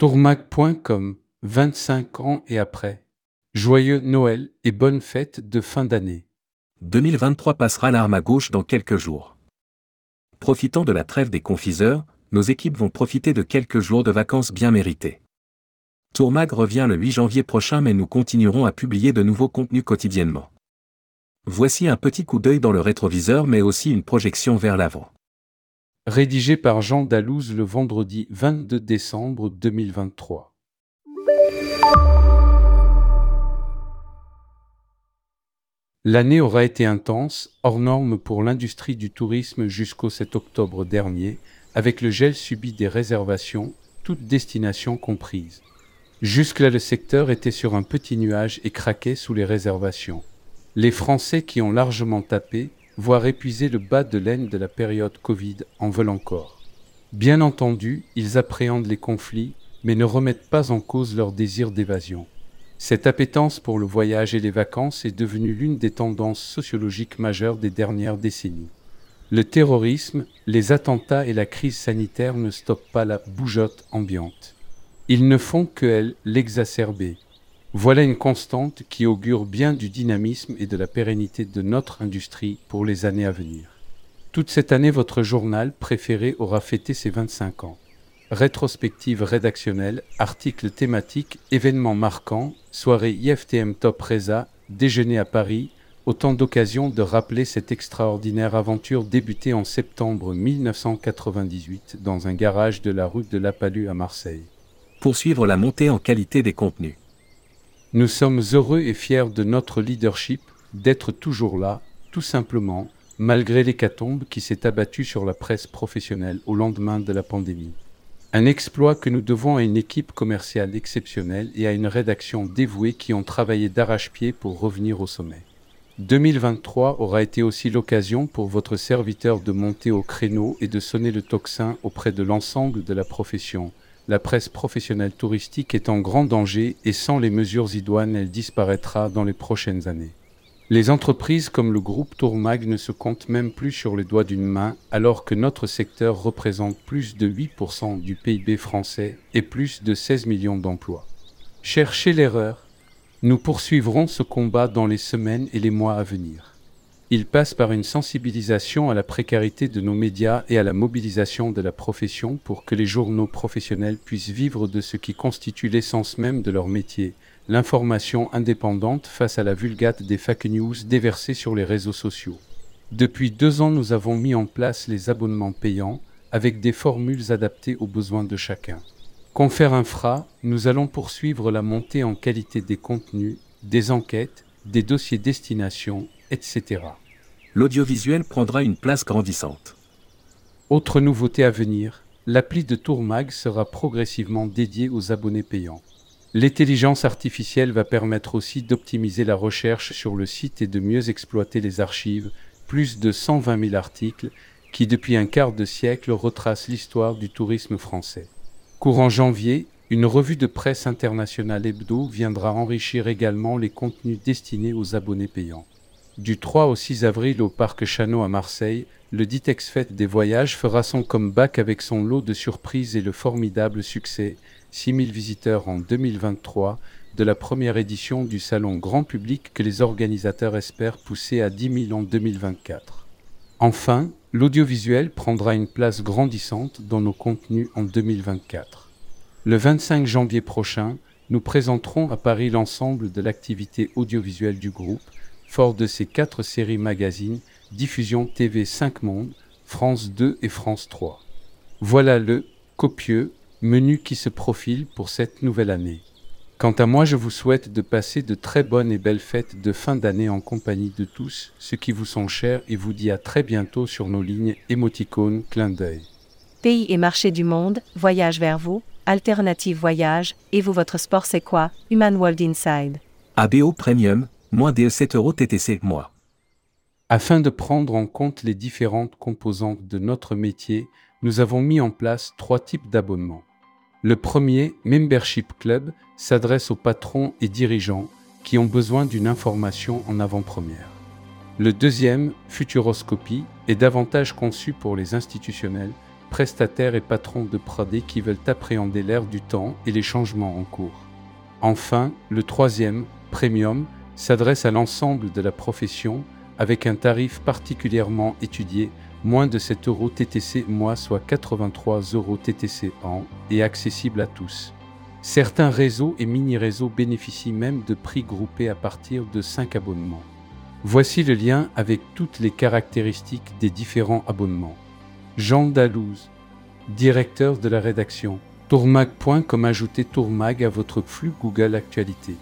Tourmac.com, 25 ans et après. Joyeux Noël et bonne fête de fin d'année. 2023 passera l'arme à gauche dans quelques jours. Profitant de la trêve des confiseurs, nos équipes vont profiter de quelques jours de vacances bien méritées. Tourmag revient le 8 janvier prochain mais nous continuerons à publier de nouveaux contenus quotidiennement. Voici un petit coup d'œil dans le rétroviseur mais aussi une projection vers l'avant. Rédigé par Jean Dalouse le vendredi 22 décembre 2023. L'année aura été intense, hors norme pour l'industrie du tourisme jusqu'au 7 octobre dernier, avec le gel subi des réservations, toutes destinations comprises. Jusque-là, le secteur était sur un petit nuage et craquait sous les réservations. Les Français qui ont largement tapé, voire épuisé le bas de laine de la période Covid, en veulent encore. Bien entendu, ils appréhendent les conflits, mais ne remettent pas en cause leur désir d'évasion. Cette appétence pour le voyage et les vacances est devenue l'une des tendances sociologiques majeures des dernières décennies. Le terrorisme, les attentats et la crise sanitaire ne stoppent pas la bougeotte ambiante. Ils ne font que l'exacerber. Voilà une constante qui augure bien du dynamisme et de la pérennité de notre industrie pour les années à venir. Toute cette année, votre journal préféré aura fêté ses 25 ans rétrospective rédactionnelle, articles thématiques, événements marquants, soirée IFTM Top Reza, déjeuner à Paris, autant d'occasions de rappeler cette extraordinaire aventure débutée en septembre 1998 dans un garage de la rue de la Palue à Marseille. Poursuivre la montée en qualité des contenus. Nous sommes heureux et fiers de notre leadership, d'être toujours là, tout simplement, malgré l'hécatombe qui s'est abattue sur la presse professionnelle au lendemain de la pandémie. Un exploit que nous devons à une équipe commerciale exceptionnelle et à une rédaction dévouée qui ont travaillé d'arrache-pied pour revenir au sommet. 2023 aura été aussi l'occasion pour votre serviteur de monter au créneau et de sonner le tocsin auprès de l'ensemble de la profession. La presse professionnelle touristique est en grand danger et sans les mesures idoines, elle disparaîtra dans les prochaines années. Les entreprises comme le groupe Tourmag ne se comptent même plus sur les doigts d'une main, alors que notre secteur représente plus de 8% du PIB français et plus de 16 millions d'emplois. Cherchez l'erreur. Nous poursuivrons ce combat dans les semaines et les mois à venir. Il passe par une sensibilisation à la précarité de nos médias et à la mobilisation de la profession pour que les journaux professionnels puissent vivre de ce qui constitue l'essence même de leur métier, l'information indépendante face à la vulgate des fake news déversées sur les réseaux sociaux. Depuis deux ans, nous avons mis en place les abonnements payants avec des formules adaptées aux besoins de chacun. Confère Infra, nous allons poursuivre la montée en qualité des contenus, des enquêtes, des dossiers destination, etc. L'audiovisuel prendra une place grandissante. Autre nouveauté à venir, l'appli de Tourmag sera progressivement dédiée aux abonnés payants. L'intelligence artificielle va permettre aussi d'optimiser la recherche sur le site et de mieux exploiter les archives, plus de 120 000 articles qui depuis un quart de siècle retracent l'histoire du tourisme français. Courant janvier, une revue de presse internationale hebdo viendra enrichir également les contenus destinés aux abonnés payants. Du 3 au 6 avril au Parc Chano à Marseille, le Ditex Fête des Voyages fera son comeback avec son lot de surprises et le formidable succès 6000 visiteurs en 2023 de la première édition du salon grand public que les organisateurs espèrent pousser à 10 000 en 2024. Enfin, l'audiovisuel prendra une place grandissante dans nos contenus en 2024. Le 25 janvier prochain, nous présenterons à Paris l'ensemble de l'activité audiovisuelle du groupe, fort de ses quatre séries magazines, Diffusion TV 5 Mondes, France 2 et France 3. Voilà le copieux menu qui se profile pour cette nouvelle année. Quant à moi, je vous souhaite de passer de très bonnes et belles fêtes de fin d'année en compagnie de tous ceux qui vous sont chers et vous dis à très bientôt sur nos lignes émoticônes clin d'œil. Pays et marché du monde, voyage vers vous, alternative voyage, et vous votre sport c'est quoi? Human World Inside. ABO Premium, moins de 7 euros TTC, mois. Afin de prendre en compte les différentes composantes de notre métier, nous avons mis en place trois types d'abonnements. Le premier, Membership Club, s'adresse aux patrons et dirigeants qui ont besoin d'une information en avant-première. Le deuxième, Futuroscopie, est davantage conçu pour les institutionnels prestataires et patrons de Pradé qui veulent appréhender l'ère du temps et les changements en cours. Enfin, le troisième, Premium, s'adresse à l'ensemble de la profession avec un tarif particulièrement étudié, moins de 7 euros TTC mois, soit 83 euros TTC an, et accessible à tous. Certains réseaux et mini-réseaux bénéficient même de prix groupés à partir de 5 abonnements. Voici le lien avec toutes les caractéristiques des différents abonnements. Jean Dalouse, directeur de la rédaction. Tourmag. comme ajouter Tourmag à votre flux Google Actualité.